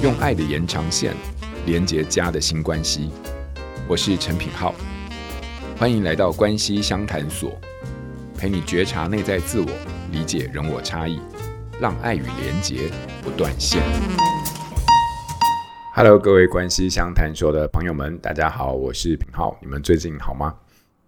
用爱的延长线连接家的新关系。我是陈品浩，欢迎来到关系相谈所，陪你觉察内在自我，理解人我差异，让爱与连结不断线。Hello，各位关系相谈所的朋友们，大家好，我是品浩，你们最近好吗？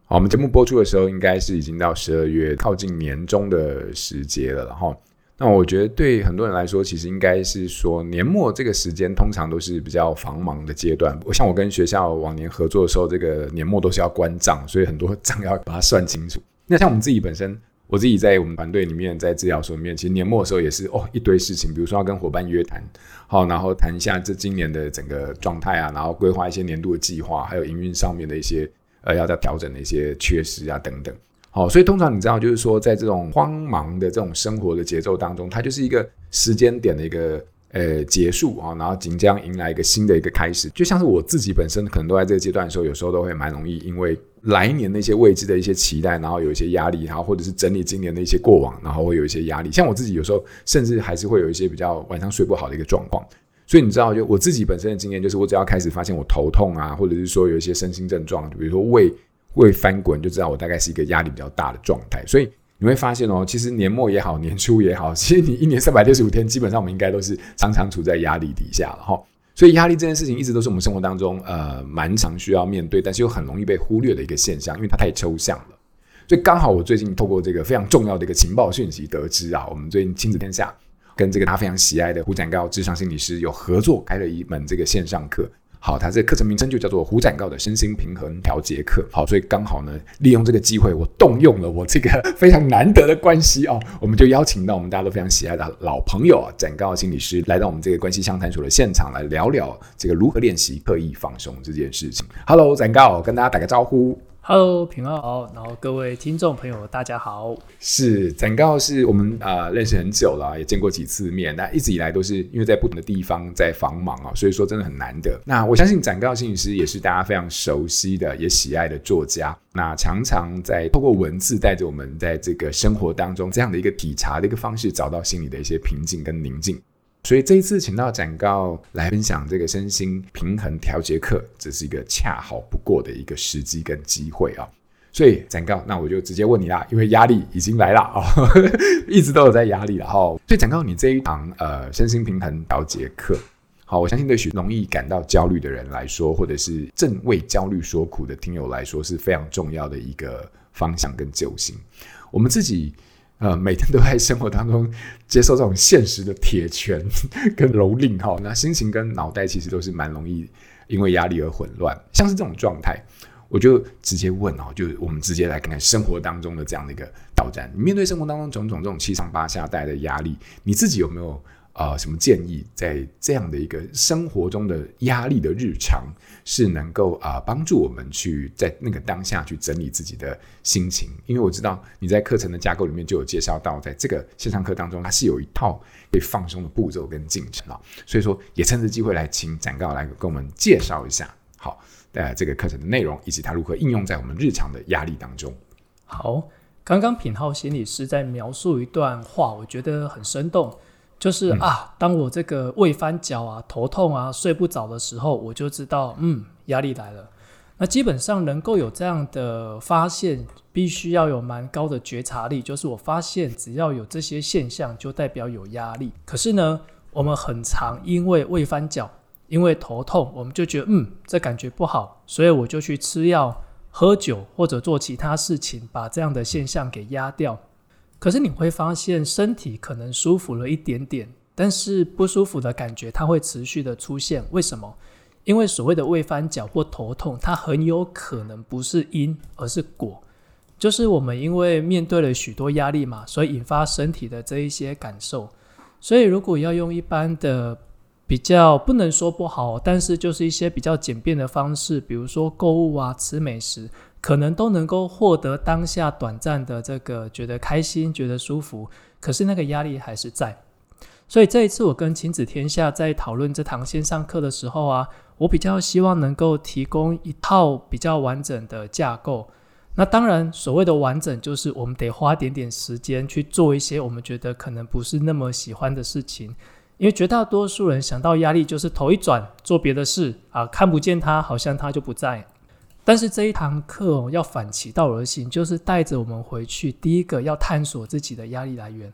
好，我们节目播出的时候，应该是已经到十二月靠近年终的时节了，然后。那我觉得对很多人来说，其实应该是说年末这个时间通常都是比较繁忙的阶段。我像我跟学校往年合作的时候，这个年末都是要关账，所以很多账要把它算清楚。那像我们自己本身，我自己在我们团队里面，在治疗所里面，其实年末的时候也是哦一堆事情，比如说要跟伙伴约谈，好，然后谈一下这今年的整个状态啊，然后规划一些年度的计划，还有营运上面的一些呃要再调整的一些缺失啊等等。好，所以通常你知道，就是说，在这种慌忙的这种生活的节奏当中，它就是一个时间点的一个呃结束啊，然后即将迎来一个新的一个开始。就像是我自己本身可能都在这个阶段的时候，有时候都会蛮容易，因为来年的一些未知的一些期待，然后有一些压力，然后或者是整理今年的一些过往，然后会有一些压力。像我自己有时候甚至还是会有一些比较晚上睡不好的一个状况。所以你知道，就我自己本身的经验，就是我只要开始发现我头痛啊，或者是说有一些身心症状，比如说胃。会翻滚，就知道我大概是一个压力比较大的状态。所以你会发现哦，其实年末也好，年初也好，其实你一年三百六十五天，基本上我们应该都是常常处在压力底下了哈。所以压力这件事情一直都是我们生活当中呃蛮常需要面对，但是又很容易被忽略的一个现象，因为它太抽象了。所以刚好我最近透过这个非常重要的一个情报讯息得知啊，我们最近亲子天下跟这个他非常喜爱的胡展高智商心理师有合作开了一门这个线上课。好，它这个课程名称就叫做胡展告的身心平衡调节课。好，所以刚好呢，利用这个机会，我动用了我这个非常难得的关系哦，我们就邀请到我们大家都非常喜爱的老朋友啊，展告心理师来到我们这个关系相谈所的现场来聊聊这个如何练习刻意放松这件事情。Hello，展告，跟大家打个招呼。Hello，品皓好，然后各位听众朋友，大家好。是展告，是我们啊、呃、认识很久了，也见过几次面。那一直以来都是因为在不同的地方在繁忙啊，所以说真的很难得。那我相信展告心理师也是大家非常熟悉的，也喜爱的作家。那常常在透过文字带着我们在这个生活当中这样的一个体察的一个方式，找到心里的一些平静跟宁静。所以这一次请到展告来分享这个身心平衡调节课，这是一个恰好不过的一个时机跟机会啊。所以展告，那我就直接问你啦，因为压力已经来了啊，一直都有在压力了哈。所以展告，你这一堂呃身心平衡调节课，好，我相信对许容易感到焦虑的人来说，或者是正为焦虑所苦的听友来说，是非常重要的一个方向跟救星。我们自己。呃，每天都在生活当中接受这种现实的铁拳 跟蹂躏哈，那心情跟脑袋其实都是蛮容易因为压力而混乱。像是这种状态，我就直接问哦，就我们直接来看看生活当中的这样的一个挑战。你面对生活当中种种这种七上八下带来的压力，你自己有没有？呃，什么建议在这样的一个生活中的压力的日常，是能够啊、帮助我们去在那个当下去整理自己的心情？因为我知道你在课程的架构里面就有介绍到，在这个线上课当中，它是有一套可以放松的步骤跟进程啊。所以说，也趁着机会来请展告来跟我们介绍一下，好，呃，这个课程的内容以及它如何应用在我们日常的压力当中。好，刚刚品浩心理师在描述一段话，我觉得很生动。就是啊，当我这个胃翻搅啊、头痛啊、睡不着的时候，我就知道，嗯，压力来了。那基本上能够有这样的发现，必须要有蛮高的觉察力。就是我发现，只要有这些现象，就代表有压力。可是呢，我们很常因为胃翻搅，因为头痛，我们就觉得，嗯，这感觉不好，所以我就去吃药、喝酒或者做其他事情，把这样的现象给压掉。可是你会发现，身体可能舒服了一点点，但是不舒服的感觉它会持续的出现。为什么？因为所谓的胃翻搅或头痛，它很有可能不是因，而是果。就是我们因为面对了许多压力嘛，所以引发身体的这一些感受。所以如果要用一般的比较不能说不好，但是就是一些比较简便的方式，比如说购物啊、吃美食。可能都能够获得当下短暂的这个觉得开心、觉得舒服，可是那个压力还是在。所以这一次我跟亲子天下在讨论这堂线上课的时候啊，我比较希望能够提供一套比较完整的架构。那当然，所谓的完整，就是我们得花点点时间去做一些我们觉得可能不是那么喜欢的事情。因为绝大多数人想到压力就是头一转做别的事啊，看不见它，好像它就不在。但是这一堂课哦，要反其道而行，就是带着我们回去，第一个要探索自己的压力来源。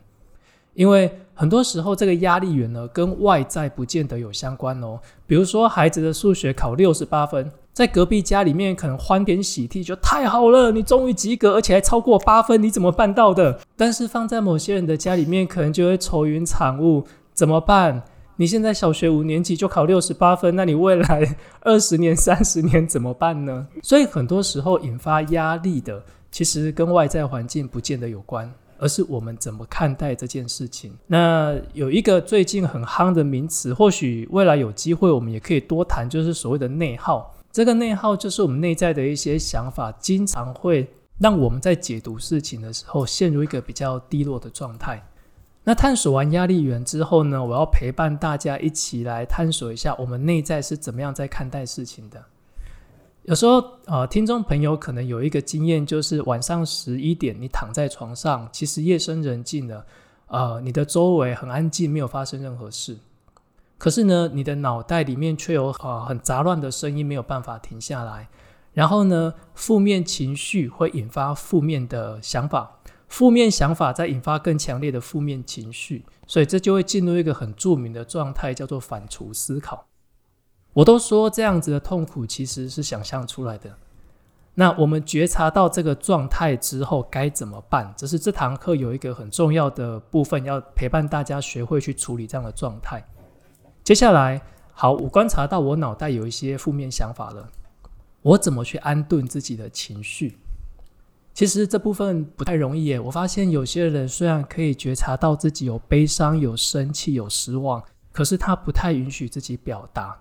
因为很多时候，这个压力源呢，跟外在不见得有相关哦。比如说，孩子的数学考六十八分，在隔壁家里面可能欢天喜地，就太好了，你终于及格，而且还超过八分，你怎么办到的？但是放在某些人的家里面，可能就会愁云惨雾，怎么办？你现在小学五年级就考六十八分，那你未来 二十年、三十年怎么办呢？所以很多时候引发压力的，其实跟外在环境不见得有关。而是我们怎么看待这件事情。那有一个最近很夯的名词，或许未来有机会我们也可以多谈，就是所谓的内耗。这个内耗就是我们内在的一些想法，经常会让我们在解读事情的时候陷入一个比较低落的状态。那探索完压力源之后呢，我要陪伴大家一起来探索一下我们内在是怎么样在看待事情的。有时候，呃，听众朋友可能有一个经验，就是晚上十一点，你躺在床上，其实夜深人静了，呃，你的周围很安静，没有发生任何事。可是呢，你的脑袋里面却有呃很杂乱的声音，没有办法停下来。然后呢，负面情绪会引发负面的想法，负面想法再引发更强烈的负面情绪，所以这就会进入一个很著名的状态，叫做反刍思考。我都说这样子的痛苦其实是想象出来的。那我们觉察到这个状态之后该怎么办？这是这堂课有一个很重要的部分，要陪伴大家学会去处理这样的状态。接下来，好，我观察到我脑袋有一些负面想法了，我怎么去安顿自己的情绪？其实这部分不太容易耶。我发现有些人虽然可以觉察到自己有悲伤、有生气、有失望，可是他不太允许自己表达。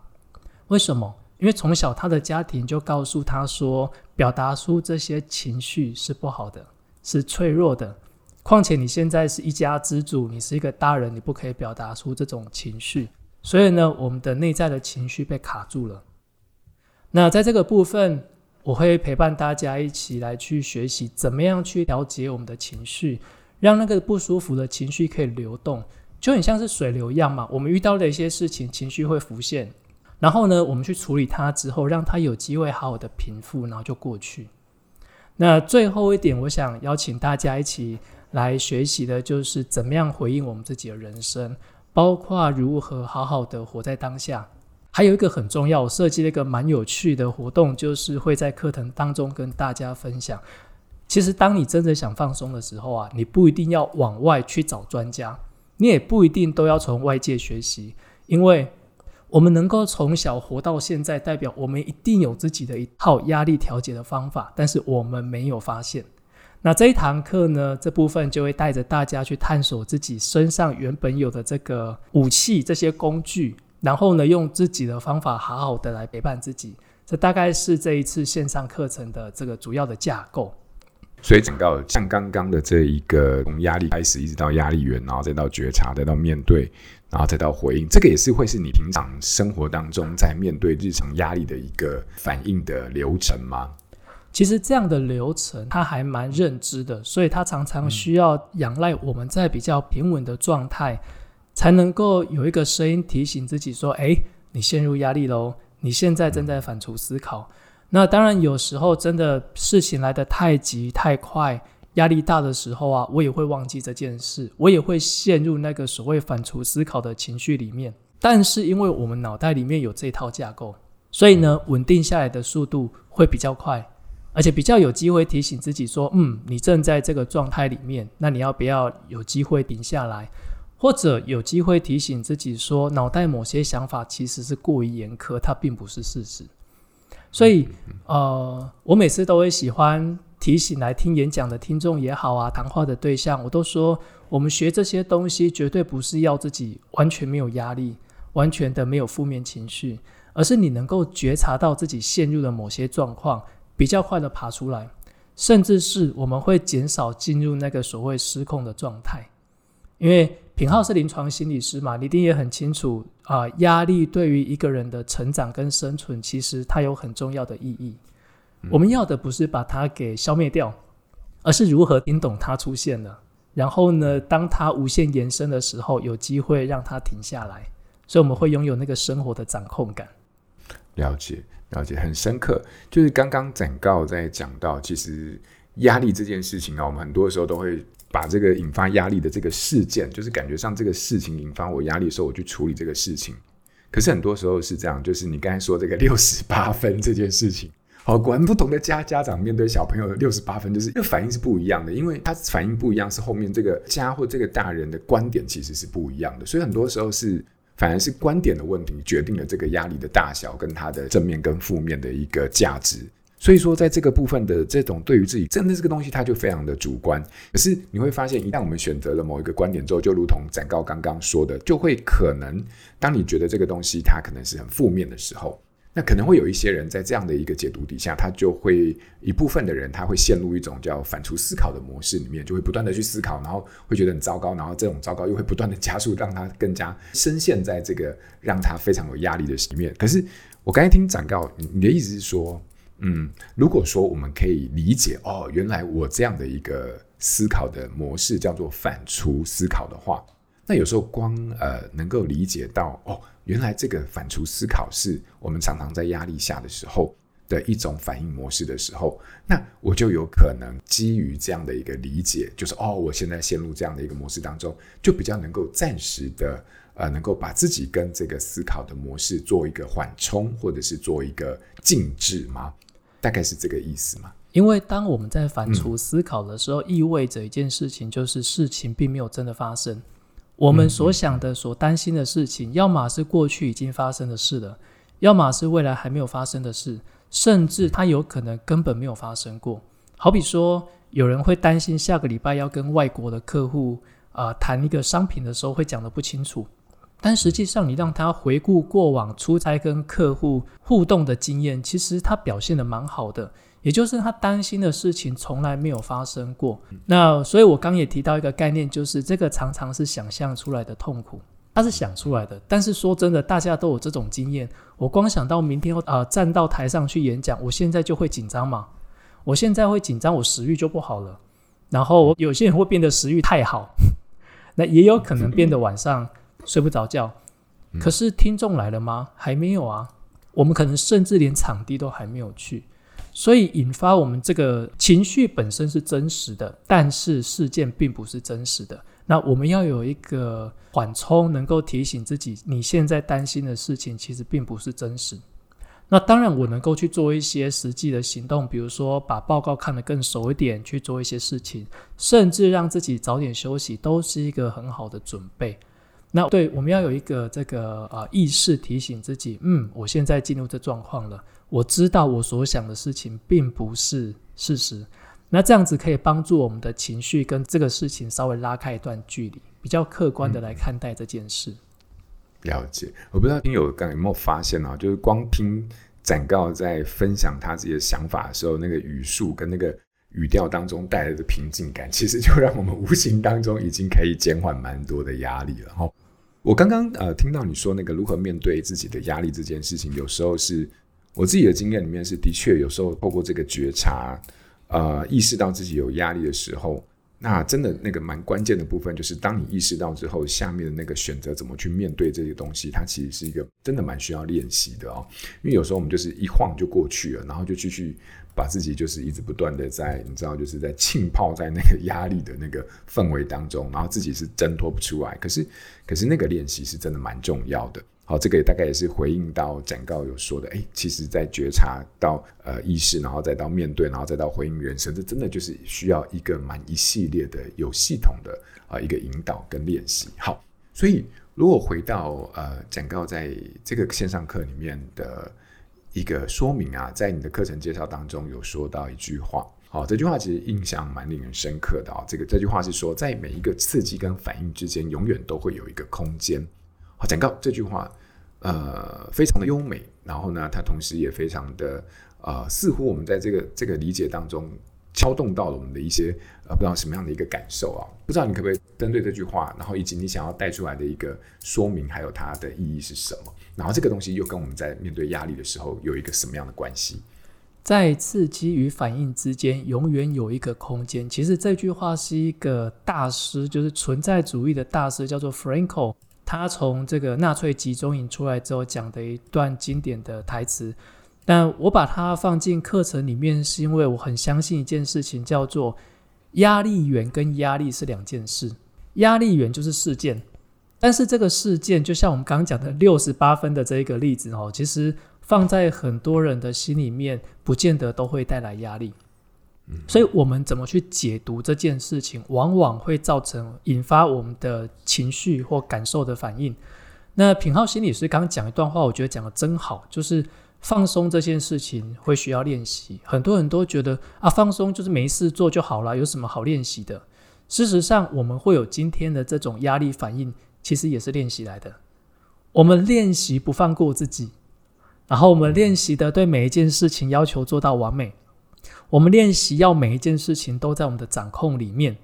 为什么？因为从小他的家庭就告诉他说，表达出这些情绪是不好的，是脆弱的。况且你现在是一家之主，你是一个大人，你不可以表达出这种情绪。所以呢，我们的内在的情绪被卡住了。那在这个部分，我会陪伴大家一起来去学习，怎么样去调节我们的情绪，让那个不舒服的情绪可以流动，就很像是水流一样嘛。我们遇到的一些事情，情绪会浮现。然后呢，我们去处理它之后，让它有机会好好的平复，然后就过去。那最后一点，我想邀请大家一起来学习的，就是怎么样回应我们自己的人生，包括如何好好的活在当下。还有一个很重要，我设计了一个蛮有趣的活动，就是会在课程当中跟大家分享。其实，当你真的想放松的时候啊，你不一定要往外去找专家，你也不一定都要从外界学习，因为。我们能够从小活到现在，代表我们一定有自己的一套压力调节的方法，但是我们没有发现。那这一堂课呢，这部分就会带着大家去探索自己身上原本有的这个武器、这些工具，然后呢，用自己的方法好好的来陪伴自己。这大概是这一次线上课程的这个主要的架构。所以讲到像刚刚的这一个从压力开始，一直到压力源，然后再到觉察，再到面对。然后再到回应，这个也是会是你平常生活当中在面对日常压力的一个反应的流程吗？其实这样的流程它还蛮认知的，所以它常常需要仰赖我们在比较平稳的状态，才能够有一个声音提醒自己说：“哎，你陷入压力喽，你现在正在反刍思考。”那当然有时候真的事情来得太急太快。压力大的时候啊，我也会忘记这件事，我也会陷入那个所谓反刍思考的情绪里面。但是因为我们脑袋里面有这套架构，所以呢，稳定下来的速度会比较快，而且比较有机会提醒自己说：“嗯，你正在这个状态里面，那你要不要有机会停下来？”或者有机会提醒自己说：“脑袋某些想法其实是过于严苛，它并不是事实。”所以，呃，我每次都会喜欢。提醒来听演讲的听众也好啊，谈话的对象，我都说，我们学这些东西绝对不是要自己完全没有压力，完全的没有负面情绪，而是你能够觉察到自己陷入了某些状况，比较快的爬出来，甚至是我们会减少进入那个所谓失控的状态。因为品浩是临床心理师嘛，你一定也很清楚啊，呃，压力对于一个人的成长跟生存，其实它有很重要的意义。我们要的不是把它给消灭掉，而是如何听懂它出现了，然后呢，当它无限延伸的时候，有机会让它停下来，所以我们会拥有那个生活的掌控感。了解，了解，很深刻。就是刚刚展告在讲到，其实压力这件事情啊，我们很多时候都会把这个引发压力的这个事件，就是感觉上这个事情引发我压力的时候，我去处理这个事情。可是很多时候是这样，就是你刚才说这个六十八分这件事情，好，果然不同的家家长面对小朋友的六十八分，就是这个反应是不一样的，因为他反应不一样，是后面这个家或这个大人的观点其实是不一样的，所以很多时候是。反而是观点的问题决定了这个压力的大小，跟它的正面跟负面的一个价值。所以说，在这个部分的这种对于自己真的这个东西，它就非常的主观。可是你会发现，一旦我们选择了某一个观点之后，就如同展告刚刚说的，就会可能当你觉得这个东西它可能是很负面的时候。那可能会有一些人在这样的一个解读底下，他就会一部分的人他会陷入一种叫反刍思考的模式里面，就会不断的去思考，然后会觉得很糟糕，然后这种糟糕又会不断的加速，让他更加深陷在这个让他非常有压力的里面。可是我刚才听展誥，你的意思是说，嗯，如果说我们可以理解哦，原来我这样的一个思考的模式叫做反刍思考的话，那有时候光呃能够理解到哦。原来这个反刍思考是我们常常在压力下的时候的一种反应模式的时候，那我就有可能基于这样的一个理解，就是哦，我现在陷入这样的一个模式当中，就比较能够暂时的呃，能够把自己跟这个思考的模式做一个缓冲，或者是做一个静置吗？大概是这个意思嘛？因为当我们在反刍思考的时候，嗯、意味着一件事情，就是事情并没有真的发生。我们所想的、所担心的事情，要么是过去已经发生的事了，要么是未来还没有发生的事，甚至它有可能根本没有发生过。好比说，有人会担心下个礼拜要跟外国的客户啊、呃、谈一个商品的时候会讲的不清楚，但实际上你让他回顾过往出差跟客户互动的经验，其实他表现得蛮好的。也就是他担心的事情从来没有发生过。那所以，我刚也提到一个概念，就是这个常常是想象出来的痛苦，他是想出来的。但是说真的，大家都有这种经验。我光想到明天啊、呃，站到台上去演讲，我现在就会紧张嘛。我现在会紧张，我食欲就不好了。然后有些人会变得食欲太好，那也有可能变得晚上睡不着觉。可是听众来了吗？还没有啊。我们可能甚至连场地都还没有去。所以引发我们这个情绪本身是真实的，但是事件并不是真实的。那我们要有一个缓冲，能够提醒自己，你现在担心的事情其实并不是真实。那当然，我能够去做一些实际的行动，比如说把报告看得更熟一点，去做一些事情，甚至让自己早点休息，都是一个很好的准备。那对，我们要有一个这个啊、呃、意识提醒自己，嗯，我现在进入这状况了。我知道我所想的事情并不是事实，那这样子可以帮助我们的情绪跟这个事情稍微拉开一段距离，比较客观的来看待这件事。嗯、了解，我不知道听友刚有没有发现啊，就是光听展告在分享他自己的想法的时候，那个语速跟那个语调当中带来的平静感，其实就让我们无形当中已经可以减缓蛮多的压力了。哈，我刚刚呃听到你说那个如何面对自己的压力这件事情，有时候是。我自己的经验里面是，的确有时候透过这个觉察，呃，意识到自己有压力的时候，那真的那个蛮关键的部分，就是当你意识到之后，下面的那个选择怎么去面对这些东西，它其实是一个真的蛮需要练习的哦。因为有时候我们就是一晃就过去了，然后就继续把自己就是一直不断的在，你知道，就是在浸泡在那个压力的那个氛围当中，然后自己是挣脱不出来。可是，可是那个练习是真的蛮重要的。好，这个也大概也是回应到展告有说的，诶，其实，在觉察到呃意识，然后再到面对，然后再到回应人生，这真的就是需要一个蛮一系列的有系统的啊、呃、一个引导跟练习。好，所以如果回到呃展告在这个线上课里面的一个说明啊，在你的课程介绍当中有说到一句话，好，这句话其实印象蛮令人深刻的啊。这个这句话是说，在每一个刺激跟反应之间，永远都会有一个空间。好，讲到这句话，呃，非常的优美。然后呢，它同时也非常的，呃，似乎我们在这个这个理解当中，敲动到了我们的一些，呃，不知道什么样的一个感受啊？不知道你可不可以针对这句话，然后以及你想要带出来的一个说明，还有它的意义是什么？然后这个东西又跟我们在面对压力的时候有一个什么样的关系？在刺激与反应之间，永远有一个空间。其实这句话是一个大师，就是存在主义的大师，叫做 Franko。他从这个纳粹集中营出来之后讲的一段经典的台词。但我把它放进课程里面，是因为我很相信一件事情，叫做压力源跟压力是两件事。压力源就是事件，但是这个事件就像我们刚刚讲的六十八分的这一个例子哦，其实。放在很多人的心里面，不见得都会带来压力。所以，我们怎么去解读这件事情，往往会造成引发我们的情绪或感受的反应。那品浩心理师刚刚讲一段话，我觉得讲的真好，就是放松这件事情会需要练习。很多人都觉得啊，放松就是没事做就好了，有什么好练习的？事实上，我们会有今天的这种压力反应，其实也是练习来的。我们练习不放过自己。然后我们练习的对每一件事情要求做到完美，我们练习要每一件事情都在我们的掌控里面，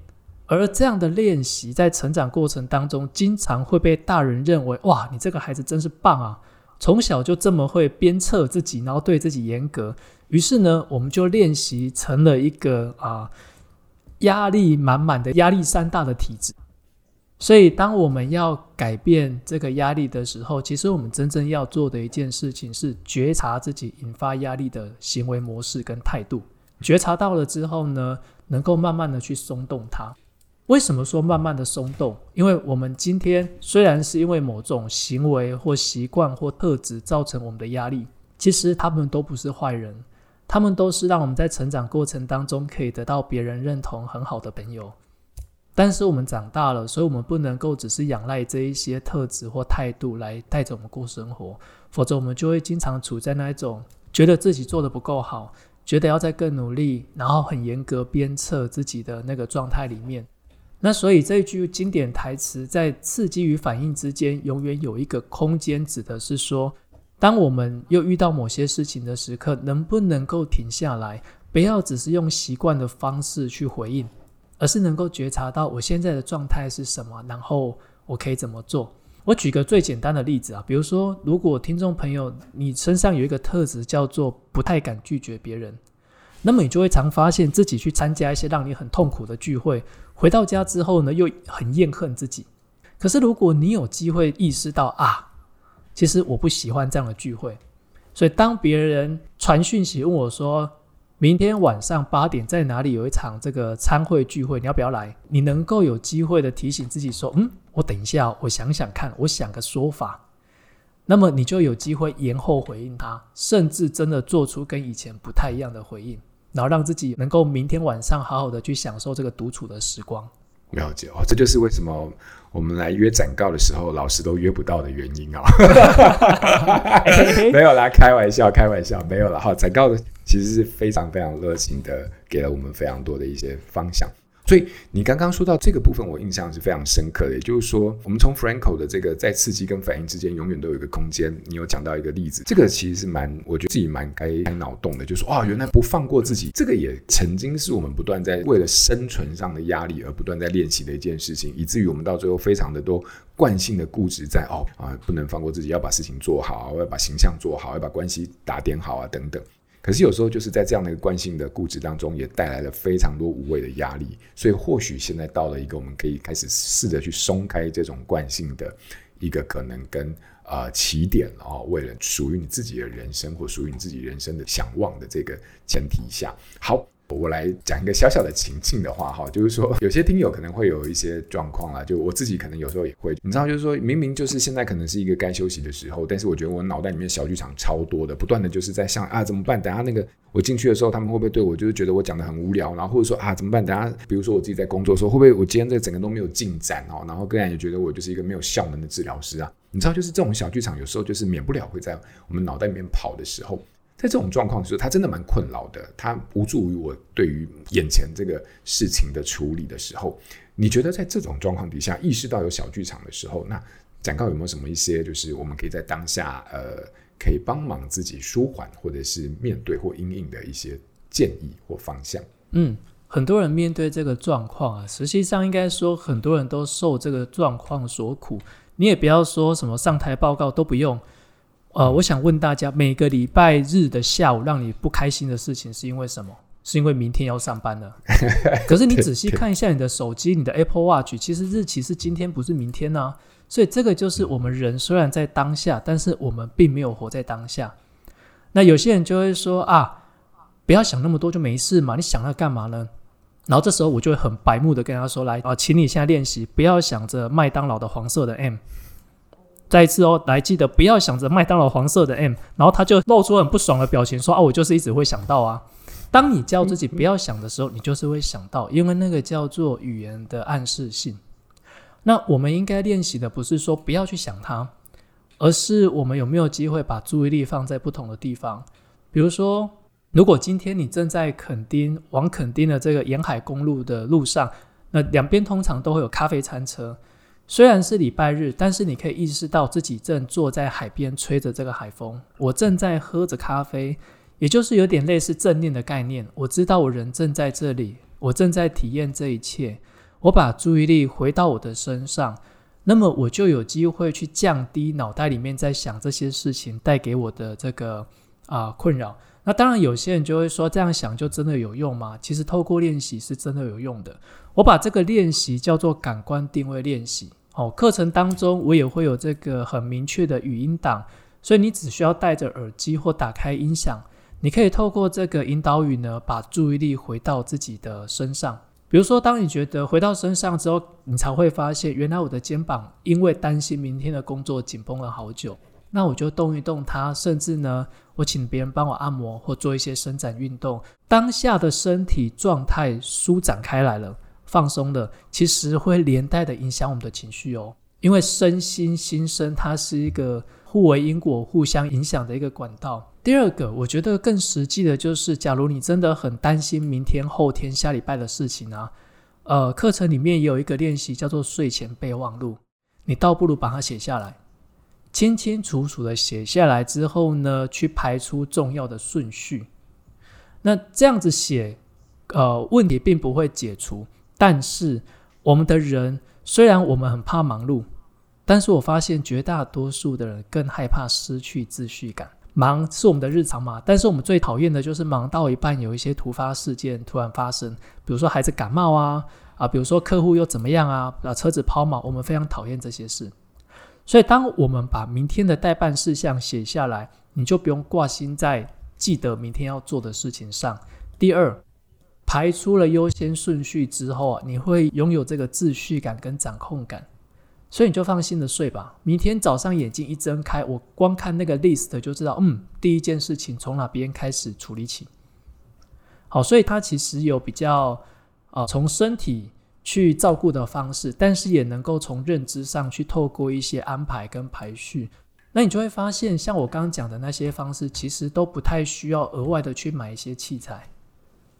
而这样的练习在成长过程当中，经常会被大人认为：哇，你这个孩子真是棒啊！从小就这么会鞭策自己，然后对自己严格。于是呢，我们就练习成了一个啊压力满满的压力山大的体质。所以，当我们要改变这个压力的时候，其实我们真正要做的一件事情是觉察自己引发压力的行为模式跟态度。觉察到了之后呢，能够慢慢的去松动它。为什么说慢慢的松动？因为我们今天虽然是因为某种行为或习惯或特质造成我们的压力，其实他们都不是坏人，他们都是让我们在成长过程当中可以得到别人认同很好的朋友。但是我们长大了，所以我们不能够只是仰赖这一些特质或态度来带着我们过生活，否则我们就会经常处在那一种觉得自己做得不够好，觉得要再更努力，然后很严格鞭策自己的那个状态里面。那所以这一句经典台词，在刺激与反应之间，永远有一个空间，指的是说，当我们又遇到某些事情的时刻，能不能够停下来，不要只是用习惯的方式去回应。而是能够觉察到我现在的状态是什么，然后我可以怎么做。我举个最简单的例子啊，比如说，如果听众朋友你身上有一个特质叫做不太敢拒绝别人，那么你就会常发现自己去参加一些让你很痛苦的聚会，回到家之后呢，又很厌恨自己。可是如果你有机会意识到啊，其实我不喜欢这样的聚会，所以当别人传讯息问我说，明天晚上八点在哪里有一场这个参会聚会，你要不要来？你能够有机会的提醒自己说：“嗯，我等一下，我想想看，我想个说法。”那么你就有机会延后回应他，甚至真的做出跟以前不太一样的回应，然后让自己能够明天晚上好好的去享受这个独处的时光。了解哦，这就是为什么我们来约展告的时候，老师都约不到的原因啊、哦。没有啦，开玩笑，开玩笑，没有了哈，展告的。其实是非常非常热情的，给了我们非常多的一些方向。所以你刚刚说到这个部分，我印象是非常深刻的。也就是说，我们从 Franco 的这个在刺激跟反应之间，永远都有一个空间。你有讲到一个例子，这个其实是蛮，我觉得自己蛮该开脑洞的。就说，哦，原来不放过自己，这个也曾经是我们不断在为了生存上的压力而不断在练习的一件事情，以至于我们到最后非常的多惯性的固执在哦啊，不能放过自己，要把事情做好，要把形象做好，要把关系打点好啊，等等。可是有时候就是在这样的一个惯性的固执当中，也带来了非常多无谓的压力。所以或许现在到了一个我们可以开始试着去松开这种惯性的一个可能跟呃起点哦，为了属于你自己的人生或属于你自己人生的想望的这个前提下，好。我来讲一个小小的情境的话哈，就是说有些听友可能会有一些状况啊，就我自己可能有时候也会，你知道，就是说明明就是现在可能是一个该休息的时候，但是我觉得我脑袋里面小剧场超多的，不断的就是在想啊怎么办？等下那个我进去的时候，他们会不会对我就是觉得我讲得很无聊？然后或者说啊怎么办？等下比如说我自己在工作的时候，会不会我今天这整个都没有进展哦？然后个人也觉得我就是一个没有效能的治疗师啊？你知道，就是这种小剧场有时候就是免不了会在我们脑袋里面跑的时候。在这种状况的时候，他真的蛮困扰的，他无助于我对于眼前这个事情的处理的时候，你觉得在这种状况底下，意识到有小剧场的时候，那展告有没有什么一些，就是我们可以在当下，呃，可以帮忙自己舒缓，或者是面对或阴影的一些建议或方向？嗯，很多人面对这个状况啊，实际上应该说很多人都受这个状况所苦。你也不要说什么上台报告都不用。呃，我想问大家，每个礼拜日的下午让你不开心的事情是因为什么？是因为明天要上班了。可是你仔细看一下你的手机，你的 Apple Watch，其实日期是今天，不是明天呢、啊。所以这个就是我们人虽然在当下，但是我们并没有活在当下。那有些人就会说啊，不要想那么多就没事嘛，你想那干嘛呢？然后这时候我就会很白目的跟他说：“来啊，请你现在练习，不要想着麦当劳的黄色的 M。再一次哦，来记得不要想着麦当劳黄色的 M。”然后他就露出很不爽的表情，说：“啊，我就是一直会想到啊。当你叫自己不要想的时候，你就是会想到，因为那个叫做语言的暗示性。那我们应该练习的不是说不要去想它，而是我们有没有机会把注意力放在不同的地方，比如说。”如果今天你正在垦丁往垦丁的这个沿海公路的路上，那两边通常都会有咖啡餐车。虽然是礼拜日，但是你可以意识到自己正坐在海边，吹着这个海风。我正在喝着咖啡，也就是有点类似正念的概念。我知道我人正在这里，我正在体验这一切。我把注意力回到我的身上，那么我就有机会去降低脑袋里面在想这些事情带给我的这个啊、困扰。那当然，有些人就会说，这样想就真的有用吗？其实透过练习是真的有用的。我把这个练习叫做感官定位练习。哦，课程当中我也会有这个很明确的语音档，所以你只需要戴着耳机或打开音响，你可以透过这个引导语呢，把注意力回到自己的身上。比如说，当你觉得回到身上之后，你才会发现，原来我的肩膀因为担心明天的工作紧绷了好久。那我就动一动它，甚至呢，我请别人帮我按摩或做一些伸展运动。当下的身体状态舒展开来了，放松的，其实会连带的影响我们的情绪哦。因为身心心身它是一个互为因果、互相影响的一个管道。第二个，我觉得更实际的就是，假如你真的很担心明天、后天、下礼拜的事情啊，呃，课程里面也有一个练习叫做睡前备忘录，你倒不如把它写下来。清清楚楚的写下来之后呢，去排出重要的顺序。那这样子写，呃，问题并不会解除。但是我们的人虽然我们很怕忙碌，但是我发现绝大多数的人更害怕失去秩序感。忙是我们的日常嘛，但是我们最讨厌的就是忙到一半有一些突发事件突然发生，比如说孩子感冒啊，啊，比如说客户又怎么样啊，啊，车子抛锚，我们非常讨厌这些事。所以，当我们把明天的待办事项写下来，你就不用挂心在记得明天要做的事情上。第二，排出了优先顺序之后啊，你会拥有这个秩序感跟掌控感，所以你就放心的睡吧。明天早上眼睛一睁开，我光看那个 list 就知道，嗯，第一件事情从哪边开始处理起。好，所以它其实有比较啊，从身体。去照顾的方式，但是也能够从认知上去透过一些安排跟排序，那你就会发现，像我刚刚讲的那些方式，其实都不太需要额外的去买一些器材。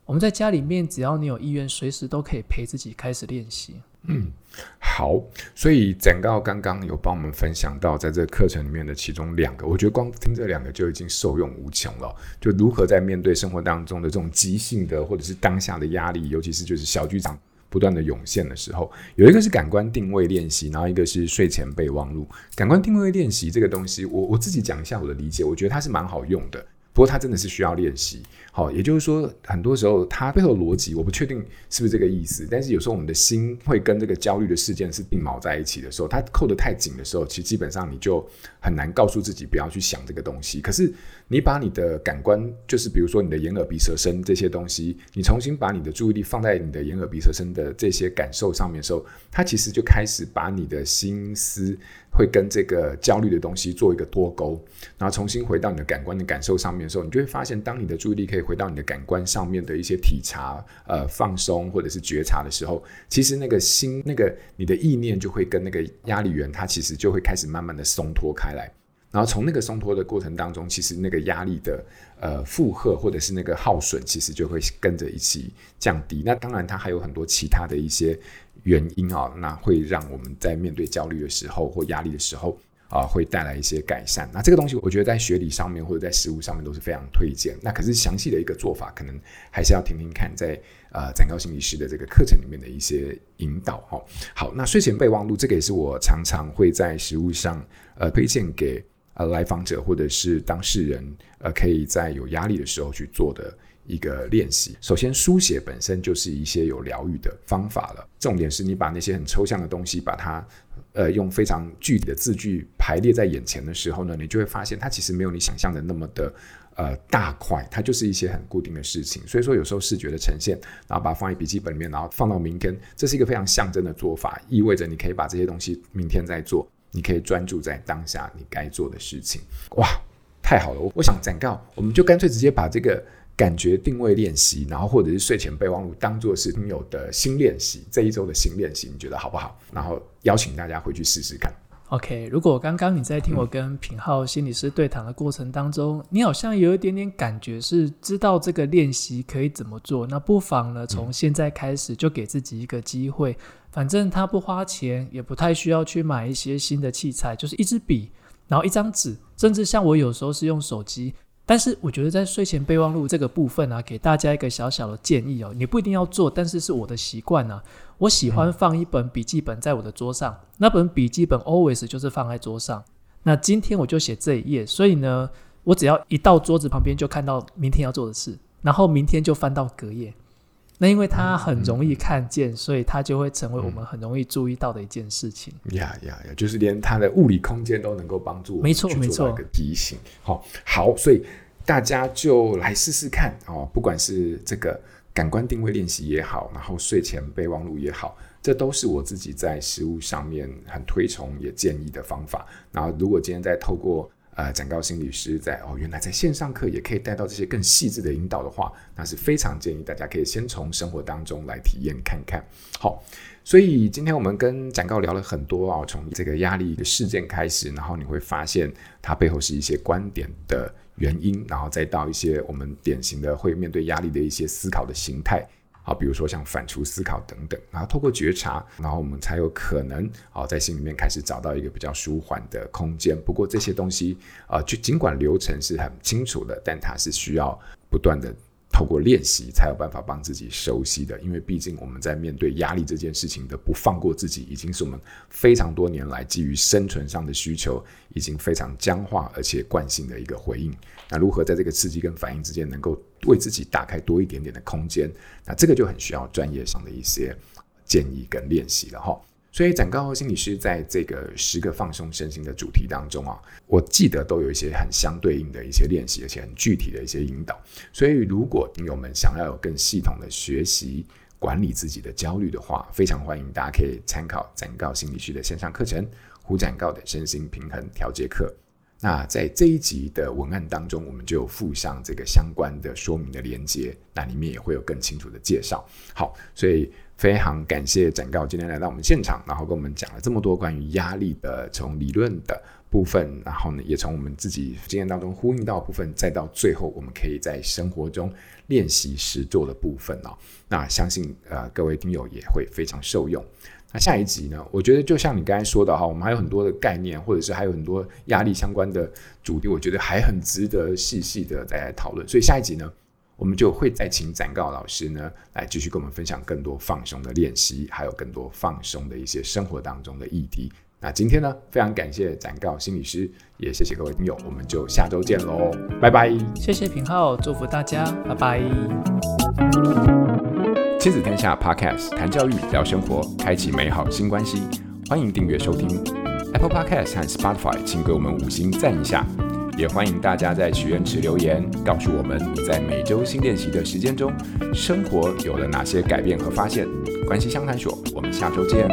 我们在家里面，只要你有意愿，随时都可以陪自己开始练习。嗯，好，所以展誥刚刚有帮我们分享到，在这课程里面的其中两个，我觉得光听这两个就已经受用无穷了。就如何在面对生活当中的这种即兴的或者是当下的压力，尤其是就是小剧场。不断的涌现的时候，有一个是感官定位练习，然后一个是睡前备忘录。感官定位练习这个东西，我我自己讲一下我的理解，我觉得它是蛮好用的。不过它真的是需要练习，好，也就是说，很多时候它背后逻辑我不确定是不是这个意思，但是有时候我们的心会跟这个焦虑的事件是并锚在一起的时候，它扣得太紧的时候，其实基本上你就很难告诉自己不要去想这个东西。可是你把你的感官，就是比如说你的眼耳鼻舌身这些东西，你重新把你的注意力放在你的眼耳鼻舌身的这些感受上面的时候，它其实就开始把你的心思。会跟这个焦虑的东西做一个脱钩，然后重新回到你的感官的感受上面的时候，你就会发现，当你的注意力可以回到你的感官上面的一些体察、呃放松或者是觉察的时候，其实那个心、那个你的意念就会跟那个压力源，它其实就会开始慢慢的松脱开来。然后从那个松脱的过程当中，其实那个压力的呃负荷或者是那个耗损，其实就会跟着一起降低。那当然，它还有很多其他的一些。原因啊，那会让我们在面对焦虑的时候或压力的时候啊，会带来一些改善。那这个东西，我觉得在学理上面或者在实务上面都是非常推荐。那可是详细的一个做法，可能还是要听听看在呃展高心理师的这个课程里面的一些引导哈。好，那睡前备忘录这个也是我常常会在实务上呃推荐给呃来访者或者是当事人呃可以在有压力的时候去做的一个练习。首先，书写本身就是一些有疗愈的方法了。重点是你把那些很抽象的东西，把它呃用非常具体的字句排列在眼前的时候呢，你就会发现它其实没有你想象的那么的。呃，大块它就是一些很固定的事情，所以说有时候视觉的呈现，然后把它放在笔记本里面，然后放到明天，这是一个非常象征的做法，意味着你可以把这些东西明天再做，你可以专注在当下你该做的事情。哇，太好了！我我想展告，我们就干脆直接把这个感觉定位练习，然后或者是睡前备忘录当做是听友的新练习，这一周的新练习，你觉得好不好？然后邀请大家回去试试看。OK，如果刚刚你在听我跟品浩心理师对谈的过程当中，你好像有一点点感觉是知道这个练习可以怎么做，那不妨呢从现在开始就给自己一个机会，反正他不花钱，也不太需要去买一些新的器材，就是一支笔，然后一张纸，甚至像我有时候是用手机。但是我觉得在睡前备忘录这个部分啊，给大家一个小小的建议哦，你不一定要做，但是是我的习惯啊。我喜欢放一本笔记本在我的桌上，那本笔记本 always 就是放在桌上。那今天我就写这一页，所以呢，我只要一到桌子旁边就看到明天要做的事，然后明天就翻到隔页。那因为它很容易看见，所以它就会成为我们很容易注意到的一件事情。呀呀呀，就是连它的物理空间都能够帮助我们去做一个提醒。好，好，所以大家就来试试看哦，不管是这个。感官定位练习也好，然后睡前备忘录也好，这都是我自己在食物上面很推崇也建议的方法。然后，如果今天再透过呃展誥心理师在哦，原来在线上课也可以带到这些更细致的引导的话，那是非常建议大家可以先从生活当中来体验看看。好，所以今天我们跟展誥聊了很多啊，从这个压力的事件开始，然后你会发现它背后是一些观点的。原因，然后再到一些我们典型的会面对压力的一些思考的形态，好，比如说像反刍思考等等，然后透过觉察，然后我们才有可能，好，在心里面开始找到一个比较舒缓的空间。不过这些东西，啊，就尽管流程是很清楚的，但它是需要不断的。透过练习才有办法帮自己熟悉的，因为毕竟我们在面对压力这件事情的不放过自己，已经是我们非常多年来基于生存上的需求，已经非常僵化而且惯性的一个回应。那如何在这个刺激跟反应之间，能够为自己打开多一点点的空间？那这个就很需要专业上的一些建议跟练习了哈。所以，展誥心理师在这个十个放松身心的主题当中啊，我记得都有一些很相对应的一些练习，而且很具体的一些引导。所以，如果听友们想要有更系统的学习管理自己的焦虑的话，非常欢迎大家可以参考展誥心理师的线上课程《胡展誥的身心平衡调节课》。那在这一集的文案当中，我们就附上这个相关的说明的连接，那里面也会有更清楚的介绍。好，所以。非常感谢展告今天来到我们现场，然后跟我们讲了这么多关于压力的从理论的部分，然后呢，也从我们自己经验当中呼应到部分，再到最后我们可以在生活中练习实做的部分哦。那相信呃各位听友也会非常受用。那下一集呢，我觉得就像你刚才说的哈，我们还有很多的概念，或者是还有很多压力相关的主题，我觉得还很值得细细的再来讨论。所以下一集呢，我们就会再请展告老师呢，来继续跟我们分享更多放松的练习，还有更多放松的一些生活当中的议题。那今天呢，非常感谢展告心理师，也谢谢各位听友，我们就下周见喽，拜拜。谢谢品皓，祝福大家，拜拜。亲子天下 Podcast 谈教育，聊生活，开启美好新关系，欢迎订阅收听 Apple Podcast 和 Spotify，请给我们五星赞一下。也欢迎大家在许愿池留言，告诉我们你在每周新练习的时间中，生活有了哪些改变和发现。关系相谈所，我们下周见。